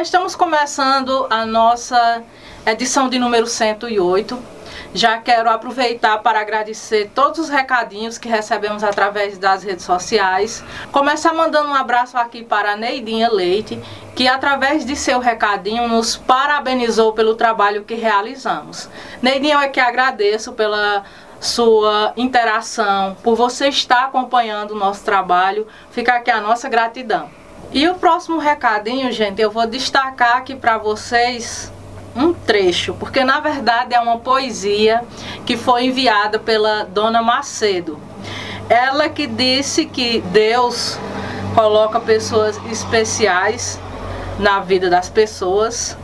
E estamos começando a nossa edição de número 108. Já quero aproveitar para agradecer todos os recadinhos que recebemos através das redes sociais. Começar mandando um abraço aqui para a Neidinha Leite, que através de seu recadinho nos parabenizou pelo trabalho que realizamos. Neidinha, eu é que agradeço pela sua interação, por você estar acompanhando o nosso trabalho. Fica aqui a nossa gratidão. E o próximo recadinho, gente, eu vou destacar aqui para vocês um trecho, porque na verdade é uma poesia que foi enviada pela Dona Macedo. Ela que disse que Deus coloca pessoas especiais na vida das pessoas,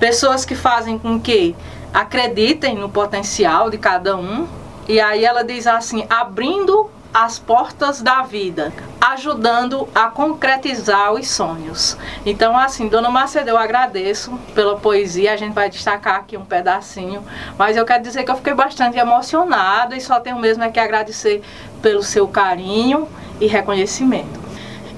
pessoas que fazem com que acreditem no potencial de cada um e aí ela diz assim: abrindo as portas da vida, ajudando a concretizar os sonhos. Então, assim, Dona Macedo, eu agradeço pela poesia, a gente vai destacar aqui um pedacinho, mas eu quero dizer que eu fiquei bastante emocionada e só tenho mesmo é que agradecer pelo seu carinho e reconhecimento.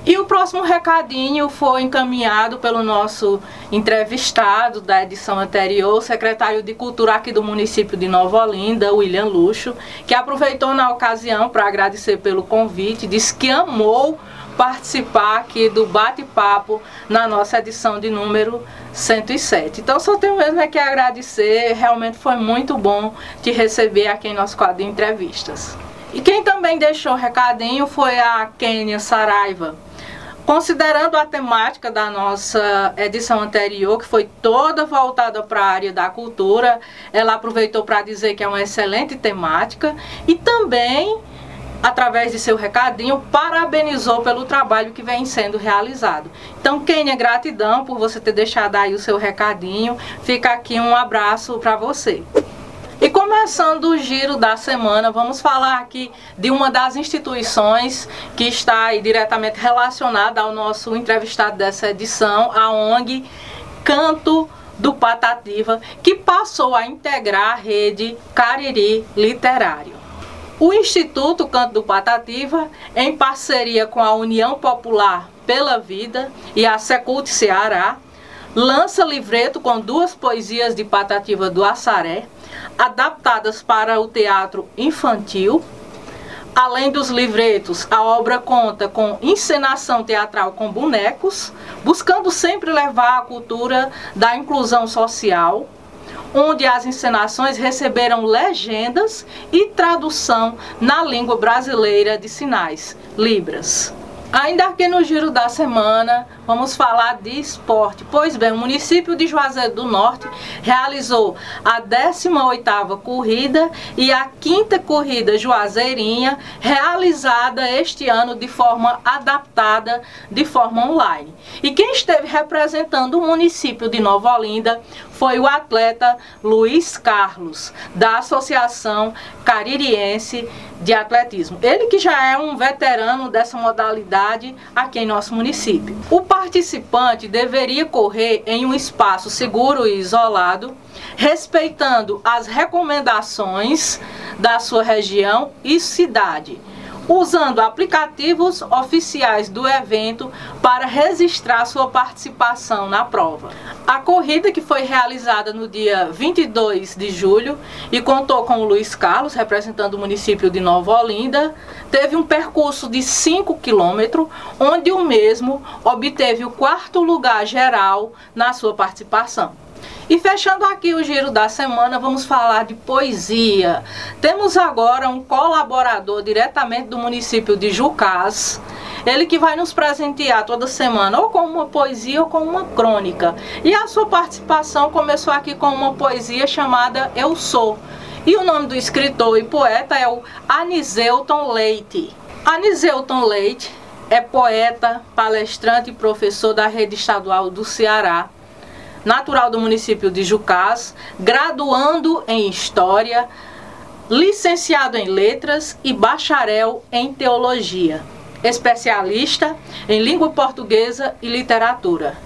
E o próximo recadinho foi encaminhado pelo nosso entrevistado da edição anterior, secretário de Cultura aqui do município de Nova Olinda, William Luxo, que aproveitou na ocasião para agradecer pelo convite, disse que amou participar aqui do bate-papo na nossa edição de número 107. Então só tenho mesmo é que agradecer, realmente foi muito bom te receber aqui em nosso quadro de entrevistas. E quem também deixou recadinho foi a Kênia Saraiva, Considerando a temática da nossa edição anterior, que foi toda voltada para a área da cultura, ela aproveitou para dizer que é uma excelente temática e também, através de seu recadinho, parabenizou pelo trabalho que vem sendo realizado. Então, Kênia, gratidão por você ter deixado aí o seu recadinho. Fica aqui um abraço para você. E começando o giro da semana, vamos falar aqui de uma das instituições que está diretamente relacionada ao nosso entrevistado dessa edição, a ONG Canto do Patativa, que passou a integrar a rede Cariri Literário. O Instituto Canto do Patativa, em parceria com a União Popular pela Vida e a Secult Ceará, lança livreto com duas poesias de Patativa do Assaré, adaptadas para o teatro infantil. Além dos livretos, a obra conta com encenação teatral com bonecos, buscando sempre levar a cultura da inclusão social, onde as encenações receberam legendas e tradução na língua brasileira de sinais, Libras. Ainda aqui no giro da semana, vamos falar de esporte. Pois bem, o município de Juazeiro do Norte realizou a 18ª corrida e a quinta corrida Juazeirinha, realizada este ano de forma adaptada, de forma online. E quem esteve representando o município de Nova Olinda foi o atleta Luiz Carlos, da Associação Caririense de Atletismo. Ele que já é um veterano dessa modalidade aqui em nosso município. O participante deveria correr em um espaço seguro e isolado, respeitando as recomendações da sua região e cidade usando aplicativos oficiais do evento para registrar sua participação na prova. A corrida que foi realizada no dia 22 de julho e contou com o Luiz Carlos, representando o município de Nova Olinda, teve um percurso de 5 quilômetros, onde o mesmo obteve o quarto lugar geral na sua participação. E fechando aqui o giro da semana, vamos falar de poesia. Temos agora um colaborador diretamente do município de Jucás, ele que vai nos presentear toda semana ou com uma poesia ou com uma crônica. E a sua participação começou aqui com uma poesia chamada Eu Sou. E o nome do escritor e poeta é o Aniseuton Leite. Aniseuton Leite é poeta, palestrante e professor da rede estadual do Ceará natural do município de Jucás, graduando em História, licenciado em Letras e bacharel em Teologia, especialista em Língua Portuguesa e Literatura,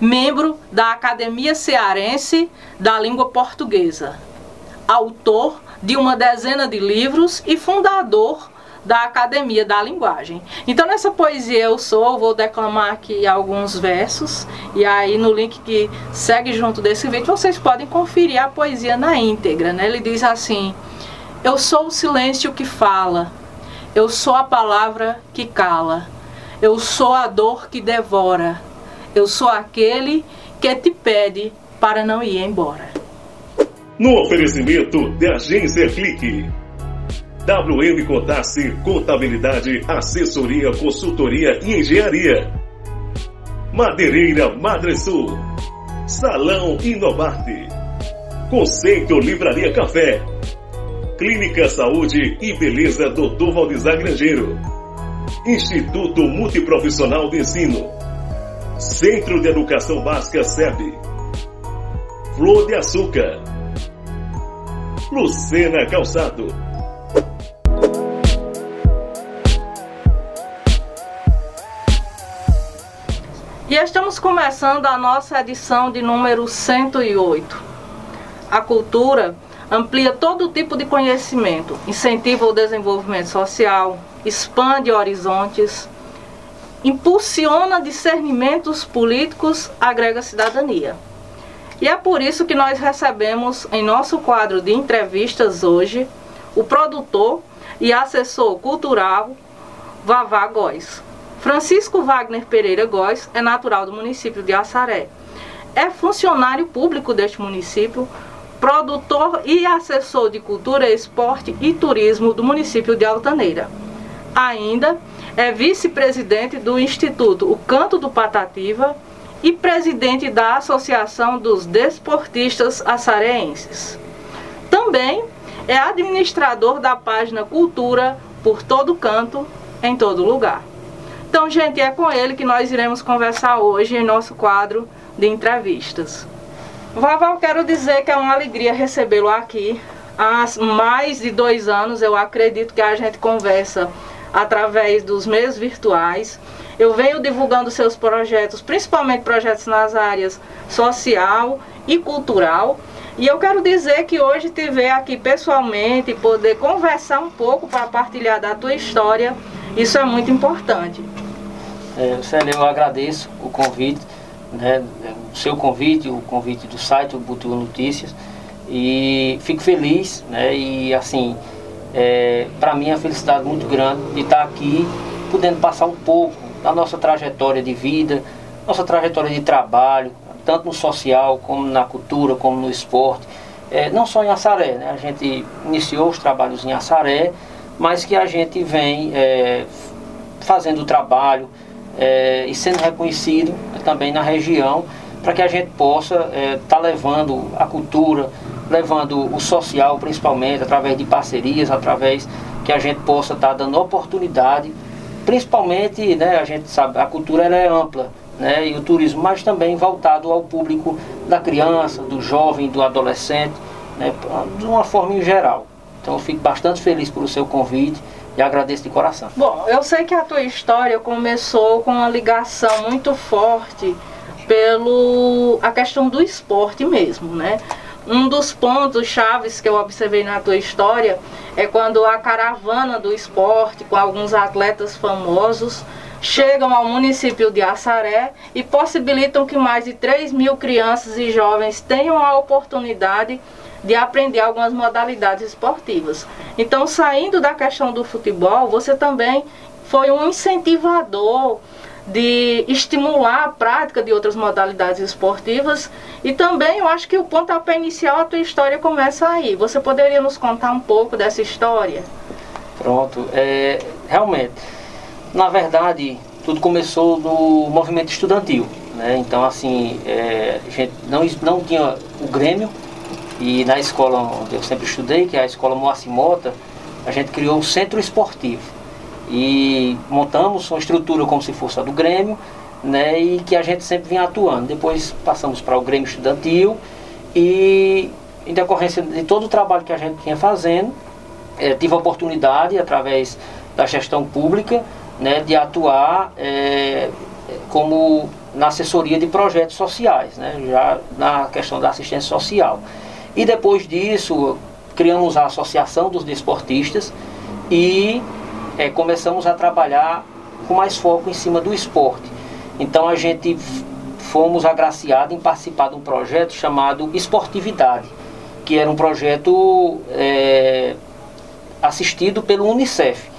membro da Academia Cearense da Língua Portuguesa, autor de uma dezena de livros e fundador da Academia da Linguagem. Então, nessa poesia Eu Sou, vou declamar aqui alguns versos, e aí no link que segue junto desse vídeo, vocês podem conferir a poesia na íntegra. Né? Ele diz assim: Eu sou o silêncio que fala, eu sou a palavra que cala, eu sou a dor que devora, eu sou aquele que te pede para não ir embora. No oferecimento de Agência Clique. WM Contasse Contabilidade, Assessoria, Consultoria e Engenharia. Madeireira Madresul. Salão Inomarte. Conceito Livraria Café. Clínica Saúde e Beleza Dr. Valdizar Grangeiro. Instituto Multiprofissional de Ensino. Centro de Educação Básica SEB. Flor de Açúcar. Lucena Calçado. E estamos começando a nossa edição de número 108. A cultura amplia todo tipo de conhecimento, incentiva o desenvolvimento social, expande horizontes, impulsiona discernimentos políticos, agrega cidadania. E é por isso que nós recebemos em nosso quadro de entrevistas hoje o produtor e assessor cultural Vavá Góes. Francisco Wagner Pereira Góes é natural do município de Assaré. É funcionário público deste município, produtor e assessor de cultura, esporte e turismo do município de Altaneira. Ainda é vice-presidente do Instituto O Canto do Patativa e presidente da Associação dos Desportistas Assareenses. Também é administrador da página Cultura por todo canto, em todo lugar. Então, gente, é com ele que nós iremos conversar hoje em nosso quadro de entrevistas. Vavá, quero dizer que é uma alegria recebê-lo aqui. Há mais de dois anos, eu acredito que a gente conversa através dos meios virtuais. Eu venho divulgando seus projetos, principalmente projetos nas áreas social e cultural. E eu quero dizer que hoje te ver aqui pessoalmente e poder conversar um pouco para partilhar da tua história, isso é muito importante. É, Célia, eu agradeço o convite, né, o seu convite, o convite do site, o Butu Notícias, e fico feliz, né, e assim, é, para mim é uma felicidade muito grande de estar aqui, podendo passar um pouco da nossa trajetória de vida, nossa trajetória de trabalho, tanto no social, como na cultura, como no esporte, é, não só em Assaré, né, a gente iniciou os trabalhos em Assaré, mas que a gente vem é, fazendo o trabalho, é, e sendo reconhecido também na região, para que a gente possa estar é, tá levando a cultura, levando o social principalmente, através de parcerias, através que a gente possa estar tá dando oportunidade, principalmente, né, a gente sabe, a cultura é ampla, né, e o turismo, mas também voltado ao público da criança, do jovem, do adolescente, né, de uma forma em geral. Então eu fico bastante feliz pelo seu convite e agradeço de coração. Bom, eu sei que a tua história começou com uma ligação muito forte pelo a questão do esporte mesmo, né? Um dos pontos chaves que eu observei na tua história é quando a caravana do esporte com alguns atletas famosos chegam ao município de Assaré e possibilitam que mais de 3 mil crianças e jovens tenham a oportunidade de aprender algumas modalidades esportivas. Então, saindo da questão do futebol, você também foi um incentivador de estimular a prática de outras modalidades esportivas e também eu acho que o pontapé inicial a tua história começa aí. Você poderia nos contar um pouco dessa história? Pronto, é, realmente, na verdade, tudo começou no movimento estudantil, né? Então, assim, é, a gente não, não tinha o Grêmio, e na escola onde eu sempre estudei, que é a escola Moacir Mota, a gente criou o centro esportivo. E montamos uma estrutura como se fosse a do Grêmio, né, e que a gente sempre vinha atuando. Depois passamos para o Grêmio Estudantil e em decorrência de todo o trabalho que a gente vinha fazendo, é, tive a oportunidade, através da gestão pública, né, de atuar é, como na assessoria de projetos sociais, né, já na questão da assistência social. E depois disso, criamos a Associação dos Desportistas e é, começamos a trabalhar com mais foco em cima do esporte. Então a gente fomos agraciados em participar de um projeto chamado Esportividade, que era um projeto é, assistido pelo Unicef.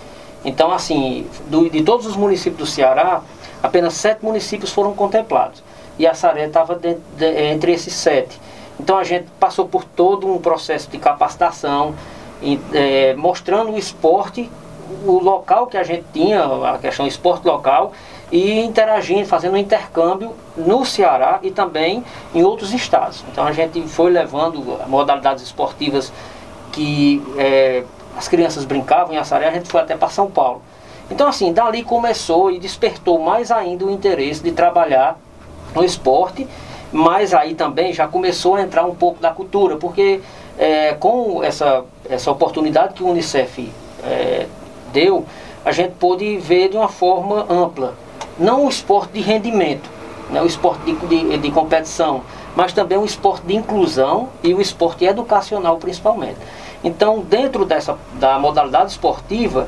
Então, assim, do, de todos os municípios do Ceará, apenas sete municípios foram contemplados. E a Saré estava entre esses sete. Então a gente passou por todo um processo de capacitação, em, é, mostrando o esporte, o local que a gente tinha, a questão esporte local, e interagindo, fazendo um intercâmbio no Ceará e também em outros estados. Então a gente foi levando modalidades esportivas que é, as crianças brincavam em Assaré, a gente foi até para São Paulo. Então assim, dali começou e despertou mais ainda o interesse de trabalhar no esporte, mas aí também já começou a entrar um pouco da cultura, porque é, com essa, essa oportunidade que o Unicef é, deu, a gente pôde ver de uma forma ampla não o esporte de rendimento, né, o esporte de, de, de competição, mas também o esporte de inclusão e o esporte educacional principalmente. Então, dentro dessa da modalidade esportiva,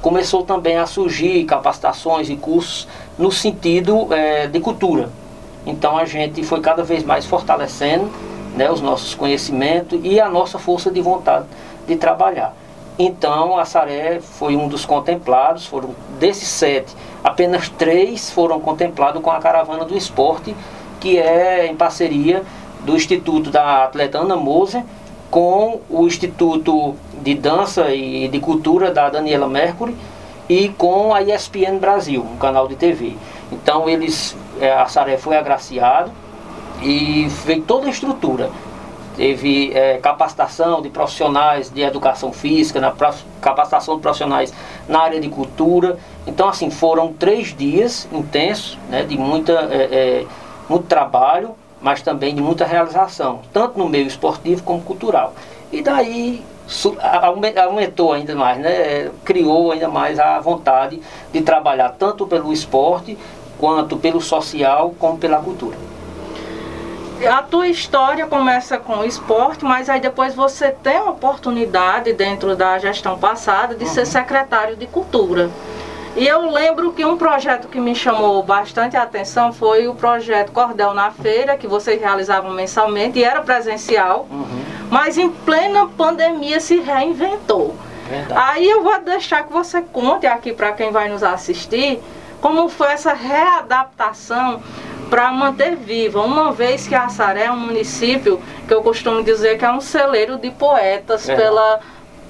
começou também a surgir capacitações e cursos no sentido é, de cultura. Então, a gente foi cada vez mais fortalecendo né, os nossos conhecimentos e a nossa força de vontade de trabalhar. Então, a Saré foi um dos contemplados, foram desses sete, apenas três foram contemplados com a Caravana do Esporte, que é em parceria do Instituto da Atleta Ana Moser com o Instituto de Dança e de Cultura da Daniela Mercury e com a ESPN Brasil, um canal de TV. Então eles, a Saré foi agraciado e veio toda a estrutura teve é, capacitação de profissionais de educação física, na capacitação de profissionais na área de cultura. Então, assim, foram três dias intensos, né, de muita, é, é, muito trabalho, mas também de muita realização, tanto no meio esportivo como cultural. E daí aumentou ainda mais, né, é, criou ainda mais a vontade de trabalhar tanto pelo esporte, quanto pelo social, como pela cultura a tua história começa com o esporte, mas aí depois você tem a oportunidade, dentro da gestão passada, de uhum. ser secretário de cultura. E eu lembro que um projeto que me chamou bastante a atenção foi o projeto Cordel na Feira, que vocês realizavam mensalmente e era presencial, uhum. mas em plena pandemia se reinventou. Verdade. Aí eu vou deixar que você conte aqui para quem vai nos assistir como foi essa readaptação para manter viva, uma vez que Assaré é um município que eu costumo dizer que é um celeiro de poetas é. pela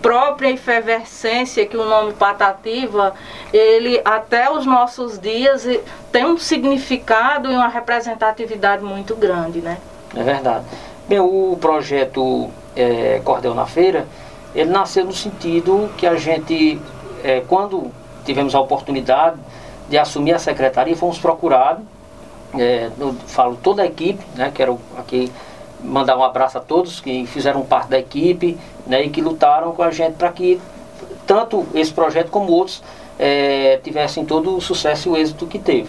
própria efervescência que o nome Patativa, ele até os nossos dias tem um significado e uma representatividade muito grande, né? É verdade. Bem, o projeto é, Cordel na Feira, ele nasceu no sentido que a gente, é, quando tivemos a oportunidade de assumir a secretaria, fomos procurados é, eu falo toda a equipe, né, quero aqui mandar um abraço a todos que fizeram parte da equipe né, e que lutaram com a gente para que tanto esse projeto como outros é, tivessem todo o sucesso e o êxito que teve.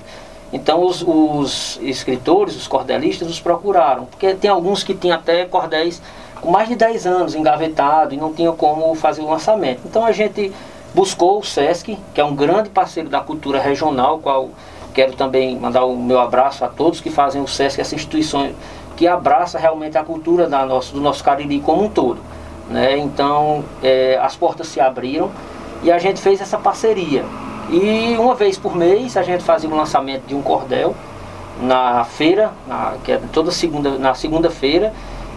Então os, os, escritores, os cordelistas, nos procuraram, porque tem alguns que tinham até cordéis com mais de 10 anos engavetado e não tinham como fazer o lançamento. Então a gente buscou o SESC, que é um grande parceiro da cultura regional, qual Quero também mandar o meu abraço a todos que fazem o SESC, essa instituição que abraça realmente a cultura da nossa, do nosso Cariri como um todo. Né? Então, é, as portas se abriram e a gente fez essa parceria. E uma vez por mês a gente fazia o lançamento de um cordel na feira, na, que é toda segunda, na segunda-feira.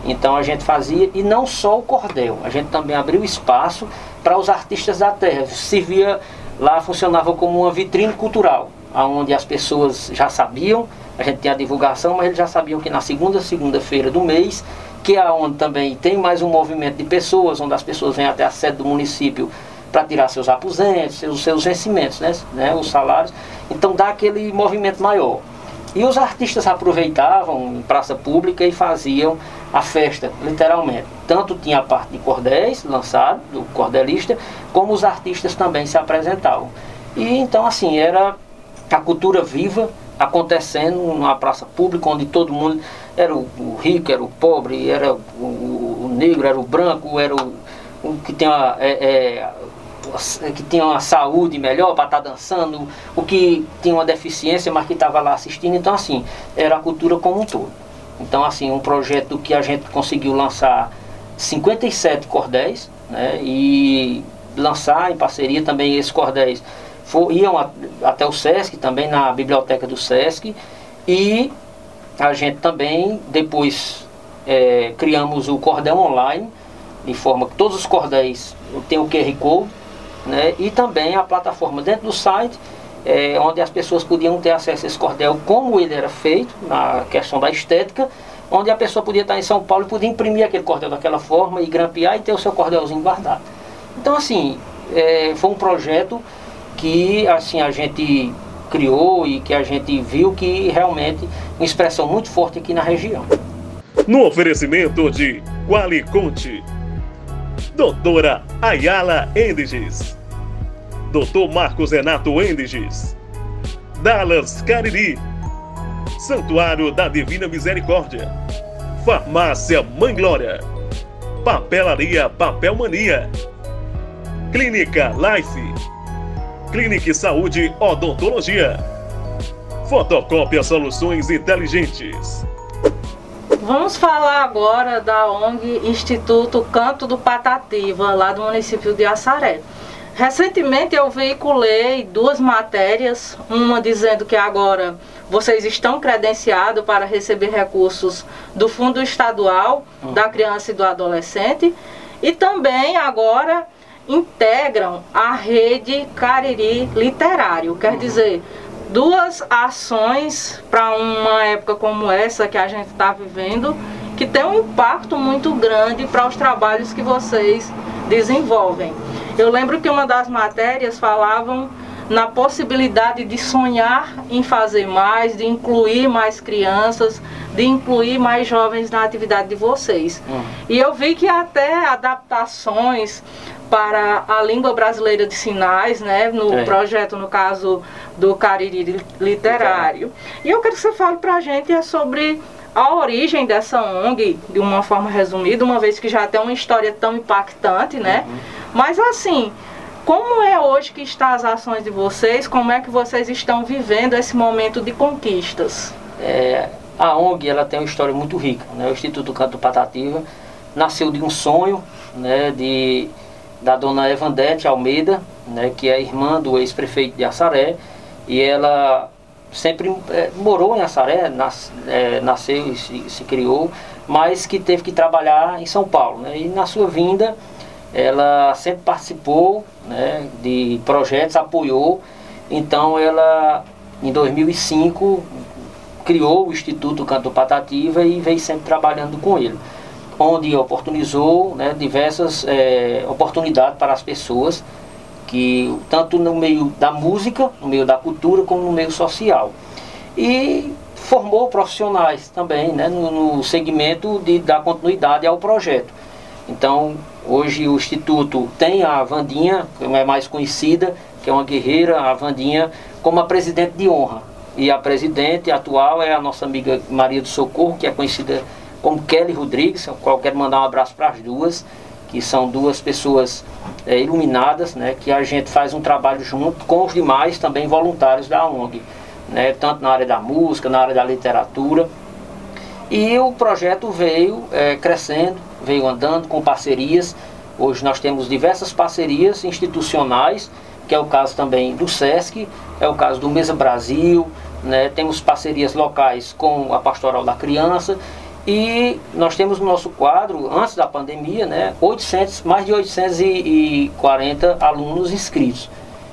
Então a gente fazia, e não só o cordel, a gente também abriu espaço para os artistas da terra. Servia, lá funcionava como uma vitrine cultural onde as pessoas já sabiam, a gente tem a divulgação, mas eles já sabiam que na segunda segunda-feira do mês, que é onde também tem mais um movimento de pessoas, onde as pessoas vêm até a sede do município para tirar seus aposentos, seus, seus vencimentos, né, né, os salários. Então dá aquele movimento maior. E os artistas aproveitavam em praça pública e faziam a festa, literalmente. Tanto tinha a parte de cordéis lançado, do cordelista, como os artistas também se apresentavam. E então assim, era a cultura viva acontecendo numa praça pública onde todo mundo era o, rico, era o pobre, era o, negro, era o branco, era o, o que tem a, é, é, que tinha uma saúde melhor para estar tá dançando, o que tinha uma deficiência, mas que estava lá assistindo. Então, assim, era a cultura como um todo. Então, assim, um projeto que a gente conseguiu lançar 57 cordéis, né? E lançar em parceria também esses cordéis for, iam a, até o SESC, também na biblioteca do SESC, e a gente também depois é, criamos o cordel online, de forma que todos os cordéis têm o QR Code, né? e também a plataforma dentro do site, é, onde as pessoas podiam ter acesso a esse cordel como ele era feito, na questão da estética, onde a pessoa podia estar em São Paulo e podia imprimir aquele cordel daquela forma e grampear e ter o seu cordelzinho guardado. Então assim, é, foi um projeto que assim a gente criou e que a gente viu que realmente uma expressão muito forte aqui na região. No oferecimento de Qualiconte, Doutora Ayala Endiges, Doutor Marcos Renato Endiges, Dallas Cariri, Santuário da Divina Misericórdia, Farmácia Mãe Glória, Papelaria Papel Mania, Clínica Life, Clínica Saúde Odontologia, Fotocópia Soluções Inteligentes. Vamos falar agora da ONG Instituto Canto do Patativa, lá do município de Assaré. Recentemente eu veiculei duas matérias, uma dizendo que agora vocês estão credenciados para receber recursos do Fundo Estadual uhum. da Criança e do Adolescente e também agora integram a rede Cariri Literário. Quer uhum. dizer, duas ações para uma época como essa que a gente está vivendo, que tem um impacto muito grande para os trabalhos que vocês desenvolvem. Eu lembro que uma das matérias falavam na possibilidade de sonhar em fazer mais, de incluir mais crianças, de incluir mais jovens na atividade de vocês. Uhum. E eu vi que até adaptações para a língua brasileira de sinais, né, no é. projeto, no caso do Cariri Literário. E eu quero que você fale para a gente é sobre a origem dessa ONG, de uma forma resumida, uma vez que já tem uma história tão impactante, né? Uhum. Mas assim, como é hoje que estão as ações de vocês? Como é que vocês estão vivendo esse momento de conquistas? É, a ONG ela tem uma história muito rica. Né? O Instituto Canto Patativa nasceu de um sonho né, de, da dona Evandete Almeida, né, que é irmã do ex-prefeito de Assaré, e ela sempre é, morou em Assaré, nas, é, nasceu e se, se, criou, mas que teve que trabalhar em São Paulo. Né? E na sua vinda ela sempre participou né, de projetos, apoiou. Então ela, em 2005, criou o Instituto Canto Patativa e veio sempre trabalhando com ele, onde oportunizou né, diversas é, oportunidades para as pessoas, que tanto no meio da música, no meio da cultura, como no meio social. E formou profissionais também né, no, no segmento de dar continuidade ao projeto. Então, hoje o Instituto tem a Vandinha, que é mais conhecida, que é uma guerreira, a Vandinha, como a presidente de honra. E a presidente atual é a nossa amiga Maria do Socorro, que é conhecida como Kelly Rodrigues, ao qual quero mandar um abraço para as duas, que são duas pessoas é, iluminadas, né, que a gente faz um trabalho junto com os demais também voluntários da ONG, né, tanto na área da música, na área da literatura. E o projeto veio é, crescendo, veio andando com parcerias. Hoje nós temos diversas parcerias institucionais, que é o caso também do SESC, é o caso do Mesa Brasil, né? temos parcerias locais com a Pastoral da Criança e nós temos no nosso quadro, antes da pandemia, né, 800, mais de 840 alunos inscritos,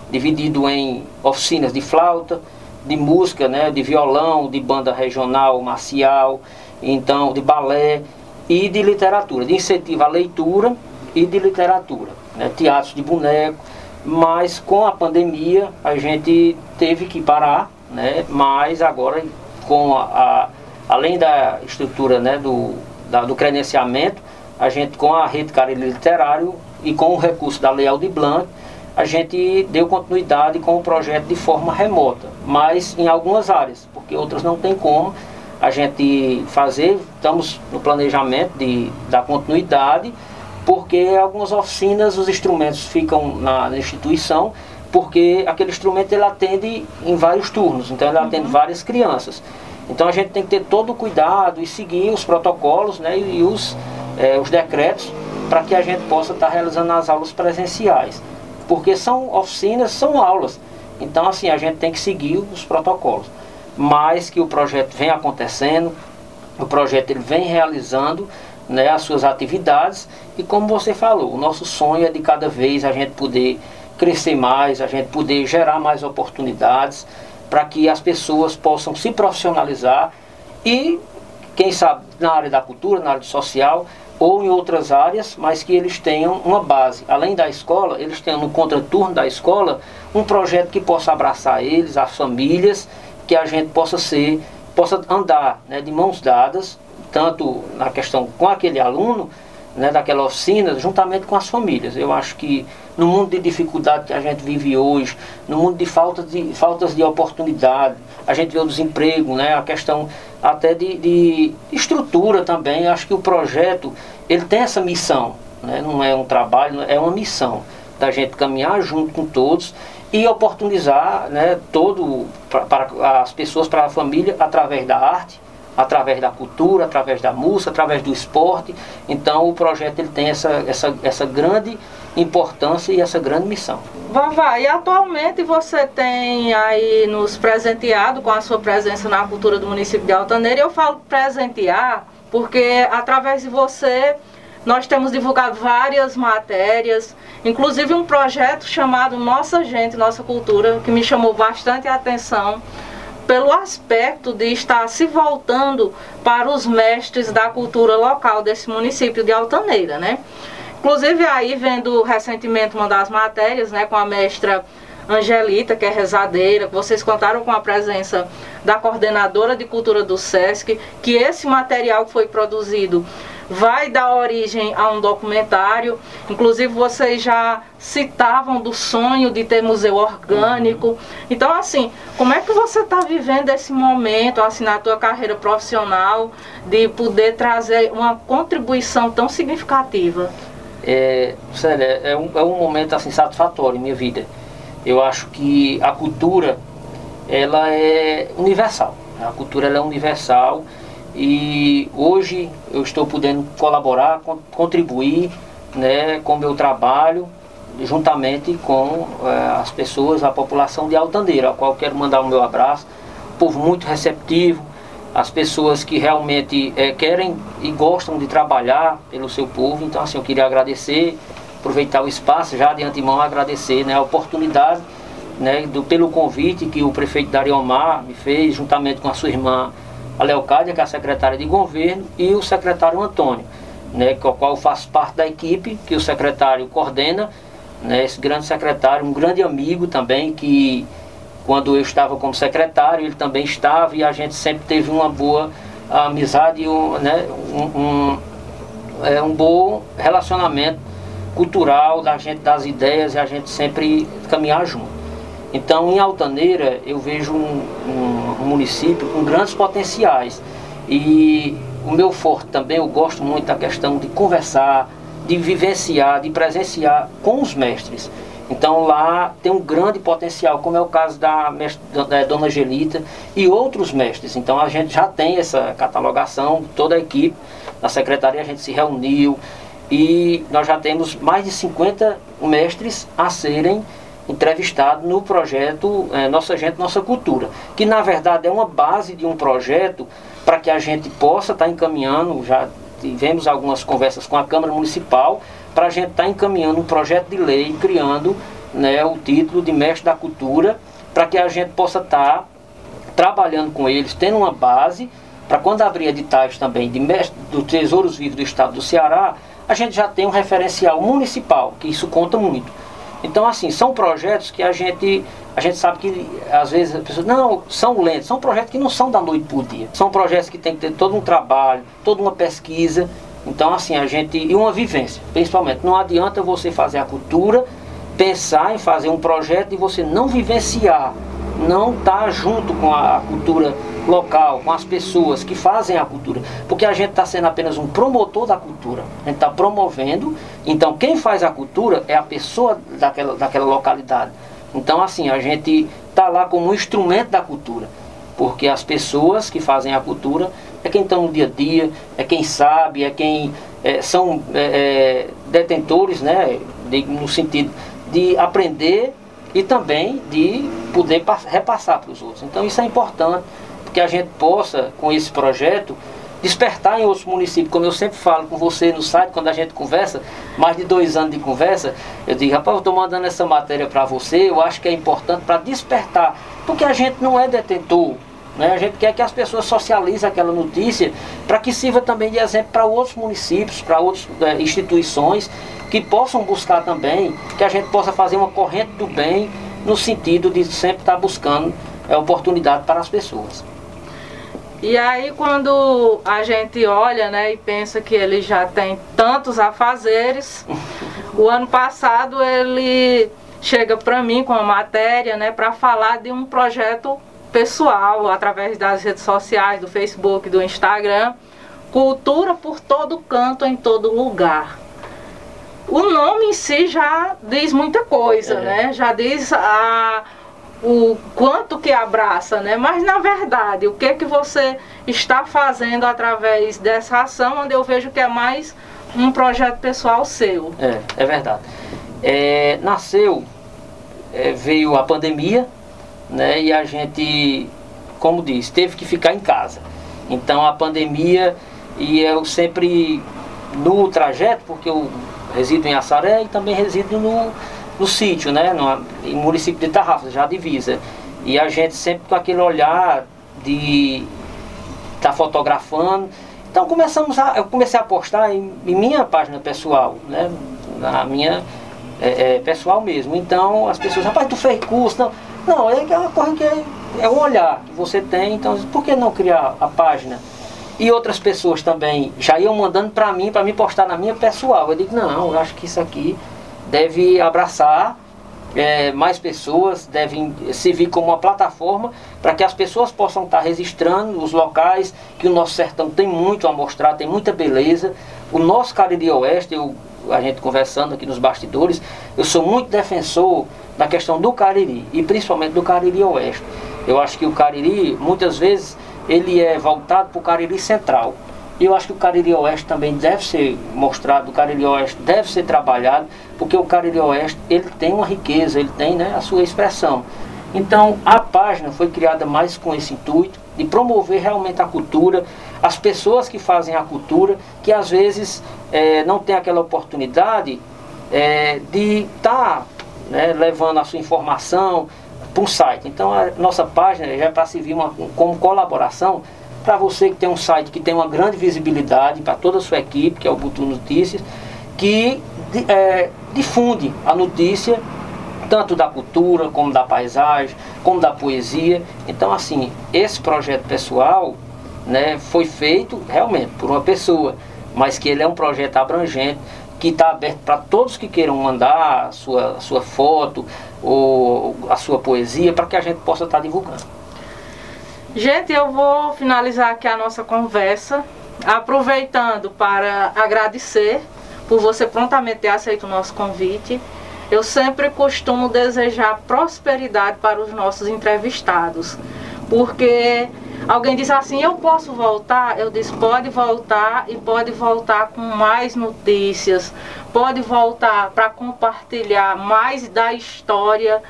dividido em oficinas de flauta, de música, né, de violão, de banda regional, marcial, então de balé e de literatura, de incentivo à leitura e de literatura, né, teatros de boneco, mas com a pandemia a gente teve que parar, né, mas agora com a, a além da estrutura né, do, da, do credenciamento, a gente com a rede Carelli Literário e com o recurso da Lei Aldir Blanc, a gente deu continuidade com o projeto de forma remota, mas em algumas áreas, porque outras não tem como a gente fazer, estamos no planejamento de dar continuidade porque algumas oficinas os instrumentos ficam na, na instituição, porque aquele instrumento ele atende em vários turnos, então ele atende uhum. várias crianças. Então a gente tem que ter todo o cuidado e seguir os protocolos né, e os, é, os decretos para que a gente possa estar tá realizando as aulas presenciais. Porque são oficinas, são aulas. Então assim, a gente tem que seguir os protocolos. Mas que o projeto vem acontecendo, o projeto ele vem realizando né, as suas atividades e como você falou, o nosso sonho é de cada vez a gente poder crescer mais, a gente poder gerar mais oportunidades para que as pessoas possam se profissionalizar e, quem sabe, na área da cultura, na área social ou em outras áreas, mas que eles tenham uma base. Além da escola, eles tenham no contraturno da escola um projeto que possa abraçar eles, as famílias, que a gente possa ser, possa andar né, de mãos dadas, tanto na questão com aquele aluno, né, daquela oficina, juntamente com as famílias. Eu acho que no mundo de dificuldade que a gente vive hoje, no mundo de faltas de, faltas de oportunidade, a gente vê o desemprego, né, a questão até de, de estrutura também. Acho que o projeto ele tem essa missão, né, não é um trabalho, é uma missão da gente caminhar junto com todos e oportunizar né, todo para as pessoas, para a família, através da arte, através da cultura, através da música, através do esporte. Então o projeto ele tem essa, essa, essa grande importância e essa grande missão. Vavá, e atualmente você tem aí nos presenteado com a sua presença na cultura do município de Altaneira. Eu falo presentear porque através de você nós temos divulgado várias matérias, inclusive um projeto chamado Nossa Gente, Nossa Cultura, que me chamou bastante a atenção pelo aspecto de estar se voltando para os mestres da cultura local desse município de Altaneira, né? Inclusive aí vendo recentemente uma das matérias, né, com a mestra Angelita, que é rezadeira, que vocês contaram com a presença da coordenadora de cultura do SESC, que esse material que foi produzido vai dar origem a um documentário. Inclusive vocês já citavam do sonho de ter museu orgânico. Então, assim, como é que você está vivendo esse momento, assim, na tua carreira profissional, de poder trazer uma contribuição tão significativa? É, sério, é um, é um momento assim satisfatório em minha vida. Eu acho que a cultura ela é universal. A cultura ela é universal e hoje eu estou podendo colaborar, contribuir né, com o meu trabalho, juntamente com é, as pessoas, a população de Altandeira, a qual quero mandar o meu abraço. Povo muito receptivo, as pessoas que realmente é, querem e gostam de trabalhar pelo seu povo. Então, assim, eu queria agradecer, aproveitar o espaço já de antemão, agradecer né, a oportunidade, né, do, pelo convite que o prefeito Dariomar me fez, juntamente com a sua irmã a Leocádia, que é a secretária de governo, e o secretário Antônio, né, com o qual faço parte da equipe, que o secretário coordena, né, esse grande secretário, um grande amigo também, que quando eu estava como secretário, ele também estava, e a gente sempre teve uma boa amizade, um, né, um, um, é, um bom relacionamento cultural da gente, das ideias, e a gente sempre caminhar junto. Então, em Altaneira, eu vejo um, um, município com grandes potenciais. E o meu forte também, eu gosto muito da questão de conversar, de vivenciar, de presenciar com os mestres. Então lá tem um grande potencial, como é o caso da, da Dona Angelita e outros mestres. Então a gente já tem essa catalogação, toda a equipe da secretaria a gente se reuniu e nós já temos mais de 50 mestres a serem entrevistado no projeto é, Nossa Gente, Nossa Cultura, que na verdade é uma base de um projeto para que a gente possa estar tá encaminhando, já tivemos algumas conversas com a Câmara Municipal, para a gente estar tá encaminhando um projeto de lei, criando né, o título de Mestre da Cultura, para que a gente possa estar tá trabalhando com eles, tendo uma base, para quando abrir editais também de mestre, do Tesouros Vivos do Estado do Ceará, a gente já tem um referencial municipal, que isso conta muito. Então, assim, são projetos que a gente, a gente sabe que às vezes as pessoas, não, são lentos, são projetos que não são da noite para o dia. São projetos que tem que ter todo um trabalho, toda uma pesquisa. Então, assim, a gente, e uma vivência, principalmente. Não adianta você fazer a cultura, pensar em fazer um projeto e você não vivenciar, não estar tá junto com a cultura local, com as pessoas que fazem a cultura, porque a gente está sendo apenas um promotor da cultura, a gente está promovendo, então quem faz a cultura é a pessoa daquela, daquela localidade. Então, assim, a gente está lá como um instrumento da cultura, porque as pessoas que fazem a cultura é quem está no dia a dia, é quem sabe, é quem é, são é, é detentores, né, de, no sentido de aprender e também de poder repassar para os outros. Então isso é importante que a gente possa, com esse projeto, despertar em outros municípios. Como eu sempre falo com você no site, quando a gente conversa, mais de dois anos de conversa, eu digo, rapaz, eu estou mandando essa matéria para você, eu acho que é importante para despertar, porque a gente não é detentor. Né? A gente quer que as pessoas socializem aquela notícia para que sirva também de exemplo para outros municípios, para outras é, instituições que possam buscar também, que a gente possa fazer uma corrente do bem no sentido de sempre estar buscando é, oportunidade para as pessoas. E aí quando a gente olha né, e pensa que ele já tem tantos afazeres, o ano passado ele chega para mim com uma matéria né, para falar de um projeto pessoal através das redes sociais, do Facebook, do Instagram, cultura por todo canto, em todo lugar. O nome em si já diz muita coisa, é. né? Já diz a o quanto que abraça, né? Mas na verdade, o que que você está fazendo através dessa ação, onde eu vejo que é mais um projeto pessoal seu? É, é verdade. É, nasceu, é, veio a pandemia, né? E a gente, como diz, teve que ficar em casa. Então a pandemia e eu sempre no trajeto, porque eu resido em Assaré e também resido no no sítio, né? No, em município de Tarrafas, já divisa. E a gente sempre com aquele olhar de estar tá fotografando. Então começamos a, eu comecei a postar em, em minha página pessoal, né? Na minha é, é, pessoal mesmo. Então as pessoas, rapaz, tu fez curso, não. Não, é uma coisa que é, é um olhar que você tem, então por que não criar a página? E outras pessoas também já iam mandando para mim, para me postar na minha pessoal. Eu digo, não, eu acho que isso aqui deve abraçar é, mais pessoas, devem servir como uma plataforma para que as pessoas possam estar registrando os locais que o nosso sertão tem muito a mostrar, tem muita beleza. O nosso Cariri Oeste, eu, a gente conversando aqui nos bastidores, eu sou muito defensor da questão do Cariri e principalmente do Cariri Oeste. Eu acho que o Cariri, muitas vezes, ele é voltado para o Cariri Central. E eu acho que o Cariri Oeste também deve ser mostrado, o Cariri Oeste deve ser trabalhado, porque o Cariri Oeste ele tem uma riqueza, ele tem né, a sua expressão. Então a página foi criada mais com esse intuito de promover realmente a cultura, as pessoas que fazem a cultura, que às vezes é, não tem aquela oportunidade é, de estar tá, né, levando a sua informação para um site. Então a nossa página já é para servir uma, como colaboração para você que tem um site que tem uma grande visibilidade, para toda a sua equipe, que é o Butu Notícias, que é, difunde a notícia tanto da cultura, como da paisagem, como da poesia. Então, assim, esse projeto pessoal né, foi feito realmente por uma pessoa, mas que ele é um projeto abrangente que está aberto para todos que queiram mandar a sua, a sua foto ou a sua poesia para que a gente possa estar tá divulgando. Gente, eu vou finalizar aqui a nossa conversa, aproveitando para agradecer por você prontamente ter aceito o nosso convite. Eu sempre costumo desejar prosperidade para os nossos entrevistados, porque alguém diz assim: eu posso voltar? Eu disse: pode voltar e pode voltar com mais notícias, pode voltar para compartilhar mais da história,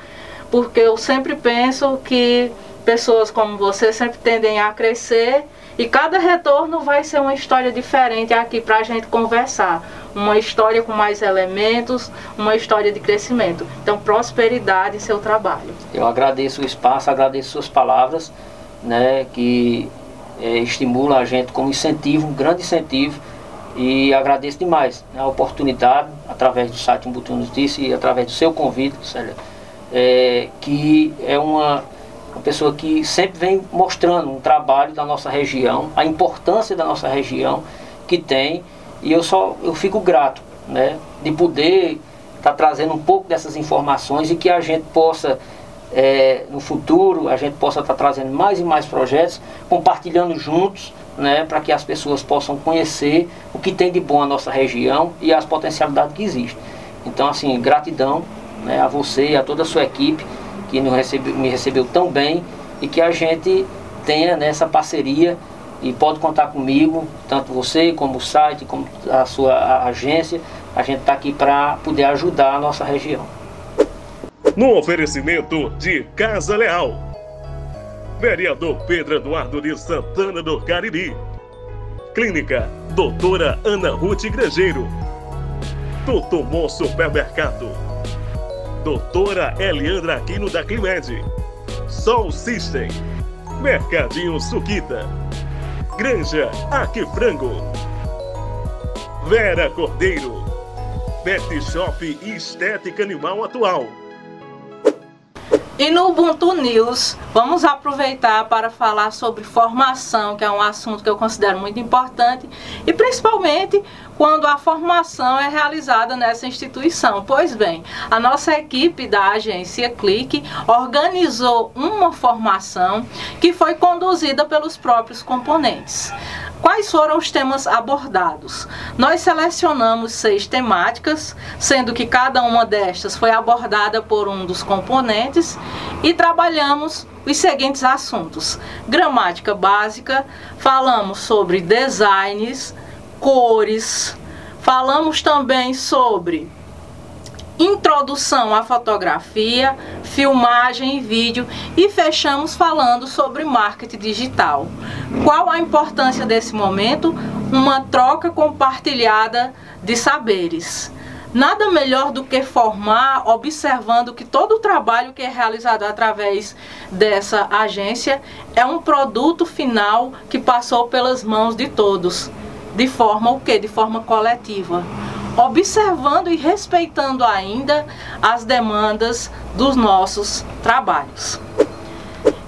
porque eu sempre penso que pessoas como você sempre tendem a crescer e cada retorno vai ser uma história diferente aqui para a gente conversar. Uma história com mais elementos, uma história de crescimento. Então, prosperidade em seu trabalho. Eu agradeço o espaço, agradeço suas palavras, né, que é, estimula a gente como incentivo, um grande incentivo. E agradeço demais né, a oportunidade, através do site Umbutu Notícia e através do seu convite, Célia, é, que é uma uma pessoa que sempre vem mostrando um trabalho da nossa região, a importância da nossa região que tem, e eu só eu fico grato, né, de poder estar tá trazendo um pouco dessas informações e que a gente possa é, no futuro a gente possa estar trazendo mais e mais projetos, compartilhando juntos, né, para que as pessoas possam conhecer o que tem de bom a nossa região e as potencialidades que existem. Então, assim, gratidão né, a você e a toda a sua equipe que recebe, me recebeu tão bem e que a gente tenha nessa parceria e pode contar comigo, tanto você como o site, como a sua agência. A gente está aqui para poder ajudar a nossa região. No oferecimento de Casa Leal, vereador Pedro Eduardo de Santana do Cariri, Clínica Doutora Ana Ruth Grangeiro, Mon Supermercado, Doutora Eliandra Aquino da Climed, Sol System, Mercadinho Suquita. Granja Aqui Frango. Vera Cordeiro. Pet Shop Estética Animal Atual. E no Ubuntu News, vamos aproveitar para falar sobre formação, que é um assunto que eu considero muito importante, e principalmente quando a formação é realizada nessa instituição. Pois bem, a nossa equipe da agência Clique organizou uma formação que foi conduzida pelos próprios componentes. Quais foram os temas abordados? Nós selecionamos seis temáticas, sendo que cada uma destas foi abordada por um dos componentes e trabalhamos os seguintes assuntos: gramática básica, falamos sobre designs, cores, falamos também sobre introdução à fotografia, filmagem e vídeo e fechamos falando sobre marketing digital. Qual a importância desse momento? Uma troca compartilhada de saberes. Nada melhor do que formar observando que todo o trabalho que é realizado através dessa agência é um produto final que passou pelas mãos de todos, de forma o que? De forma coletiva observando e respeitando ainda as demandas dos nossos trabalhos.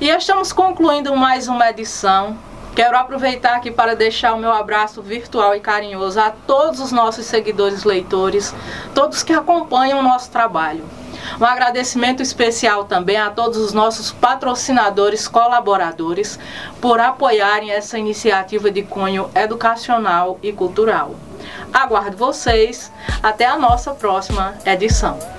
E estamos concluindo mais uma edição. Quero aproveitar aqui para deixar o meu abraço virtual e carinhoso a todos os nossos seguidores leitores, todos que acompanham o nosso trabalho. Um agradecimento especial também a todos os nossos patrocinadores, colaboradores, por apoiarem essa iniciativa de cunho educacional e cultural. Aguardo vocês. Até a nossa próxima edição.